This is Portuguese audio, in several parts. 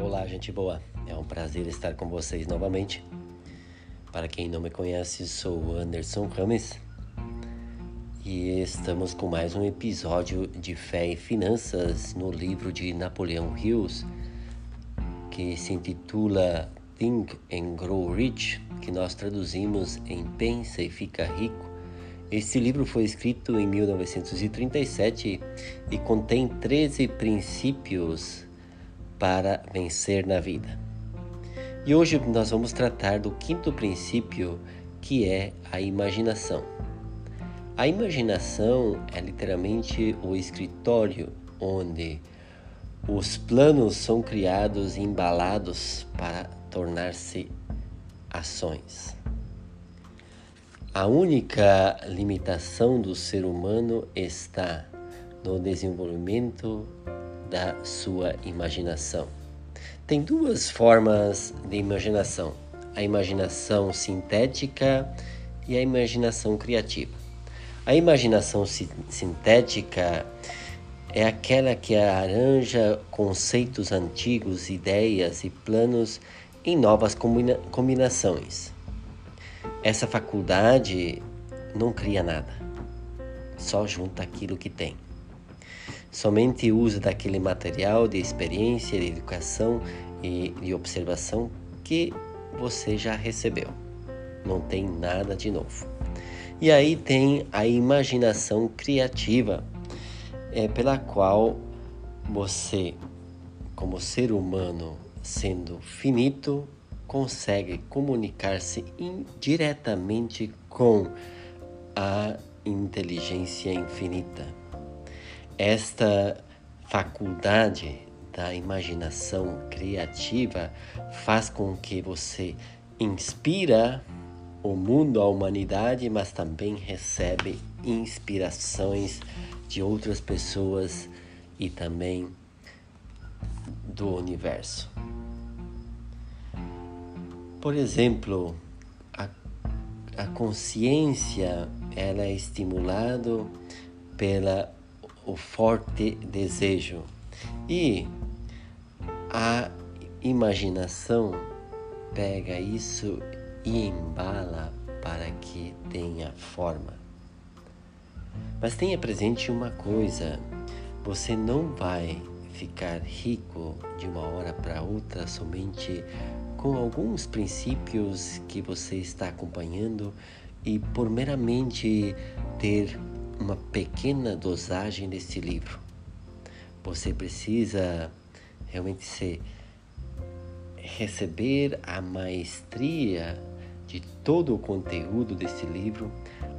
Olá, gente boa. É um prazer estar com vocês novamente. Para quem não me conhece, sou Anderson Rames e estamos com mais um episódio de Fé e Finanças no livro de Napoleão Hills, que se intitula Think and Grow Rich, que nós traduzimos em Pensa e Fica Rico. Este livro foi escrito em 1937 e contém 13 princípios para vencer na vida. E hoje nós vamos tratar do quinto princípio, que é a imaginação. A imaginação é literalmente o escritório onde os planos são criados e embalados para tornar-se ações. A única limitação do ser humano está no desenvolvimento da sua imaginação. Tem duas formas de imaginação: a imaginação sintética e a imaginação criativa. A imaginação sintética é aquela que arranja conceitos antigos, ideias e planos em novas combina combinações. Essa faculdade não cria nada, só junta aquilo que tem. Somente usa daquele material de experiência, de educação e de observação que você já recebeu. Não tem nada de novo. E aí tem a imaginação criativa, é, pela qual você, como ser humano, sendo finito, consegue comunicar-se indiretamente com a inteligência infinita. Esta faculdade da imaginação criativa faz com que você inspira o mundo, a humanidade, mas também recebe inspirações de outras pessoas e também do universo. Por exemplo, a, a consciência ela é estimulada pela o forte desejo e a imaginação pega isso e embala para que tenha forma. Mas tenha presente uma coisa: você não vai ficar rico de uma hora para outra somente com alguns princípios que você está acompanhando e por meramente ter uma pequena dosagem desse livro. Você precisa realmente ser receber a maestria de todo o conteúdo desse livro,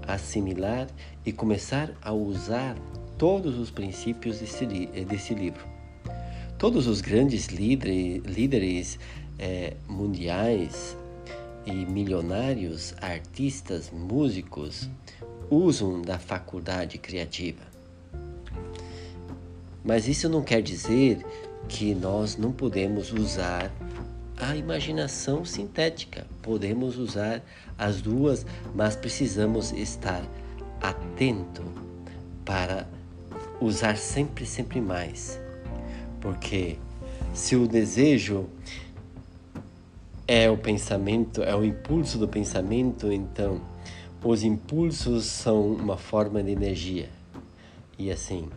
assimilar e começar a usar todos os princípios desse, desse livro. Todos os grandes líderes, líderes é, mundiais e milionários, artistas, músicos, usam da faculdade criativa. Mas isso não quer dizer que nós não podemos usar a imaginação sintética. Podemos usar as duas, mas precisamos estar atento para usar sempre, sempre mais. Porque se o desejo é o pensamento, é o impulso do pensamento, então os impulsos são uma forma de energia. E assim,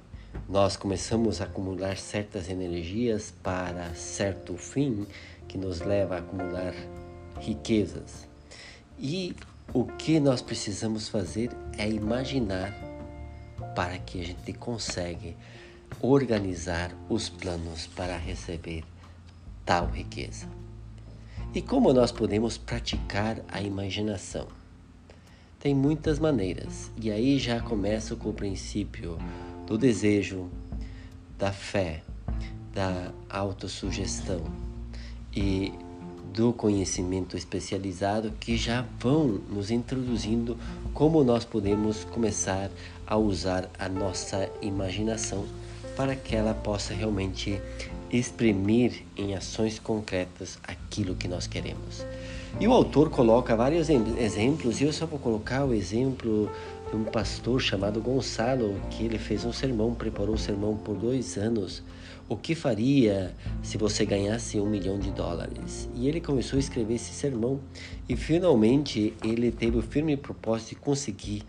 nós começamos a acumular certas energias para certo fim que nos leva a acumular riquezas. E o que nós precisamos fazer é imaginar para que a gente consiga organizar os planos para receber tal riqueza. E como nós podemos praticar a imaginação? Tem muitas maneiras, e aí já começa com o princípio do desejo, da fé, da autossugestão e do conhecimento especializado que já vão nos introduzindo como nós podemos começar a usar a nossa imaginação para que ela possa realmente exprimir em ações concretas aquilo que nós queremos. E o autor coloca vários exemplos, e eu só vou colocar o exemplo de um pastor chamado Gonçalo, que ele fez um sermão, preparou o sermão por dois anos. O que faria se você ganhasse um milhão de dólares? E ele começou a escrever esse sermão e finalmente ele teve o firme propósito de conseguir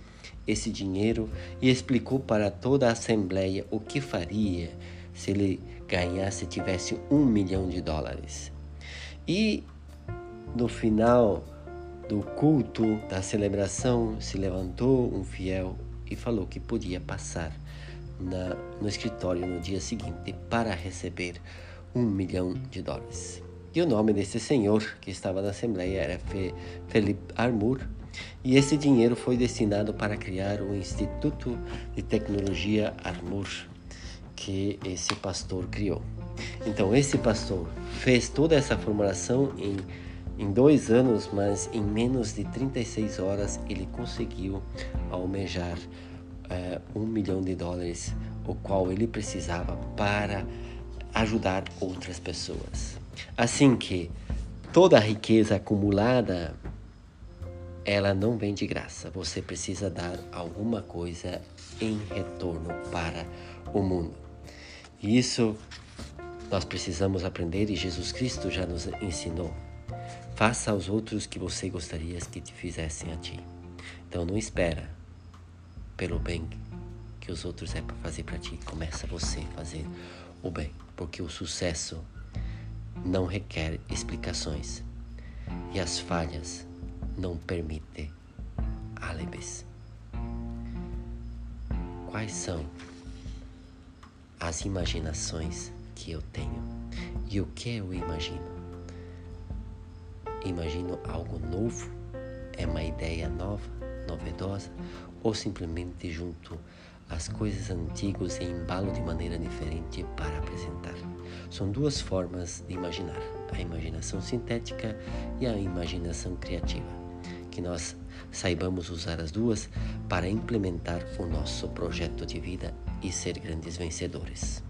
esse dinheiro e explicou para toda a assembleia o que faria se ele ganhasse, tivesse um milhão de dólares. E no final do culto, da celebração, se levantou um fiel e falou que podia passar na, no escritório no dia seguinte para receber um milhão de dólares. E o nome desse senhor que estava na Assembleia era Felipe Armour, e esse dinheiro foi destinado para criar o Instituto de Tecnologia Armour, que esse pastor criou. Então, esse pastor fez toda essa formulação em, em dois anos, mas em menos de 36 horas ele conseguiu almejar é, um milhão de dólares, o qual ele precisava para ajudar outras pessoas. Assim que toda a riqueza acumulada ela não vem de graça. Você precisa dar alguma coisa em retorno para o mundo. E isso nós precisamos aprender e Jesus Cristo já nos ensinou. Faça aos outros que você gostaria que te fizessem a ti. Então não espera pelo bem que os outros é para fazer para ti. Começa você a fazer o bem, porque o sucesso não requer explicações e as falhas não permitem álibis. Quais são as imaginações que eu tenho e o que eu imagino? Imagino algo novo? É uma ideia nova, novedosa ou simplesmente junto as coisas antigas e embalo de maneira diferente para apresentar. São duas formas de imaginar: a imaginação sintética e a imaginação criativa. Que nós saibamos usar as duas para implementar o nosso projeto de vida e ser grandes vencedores.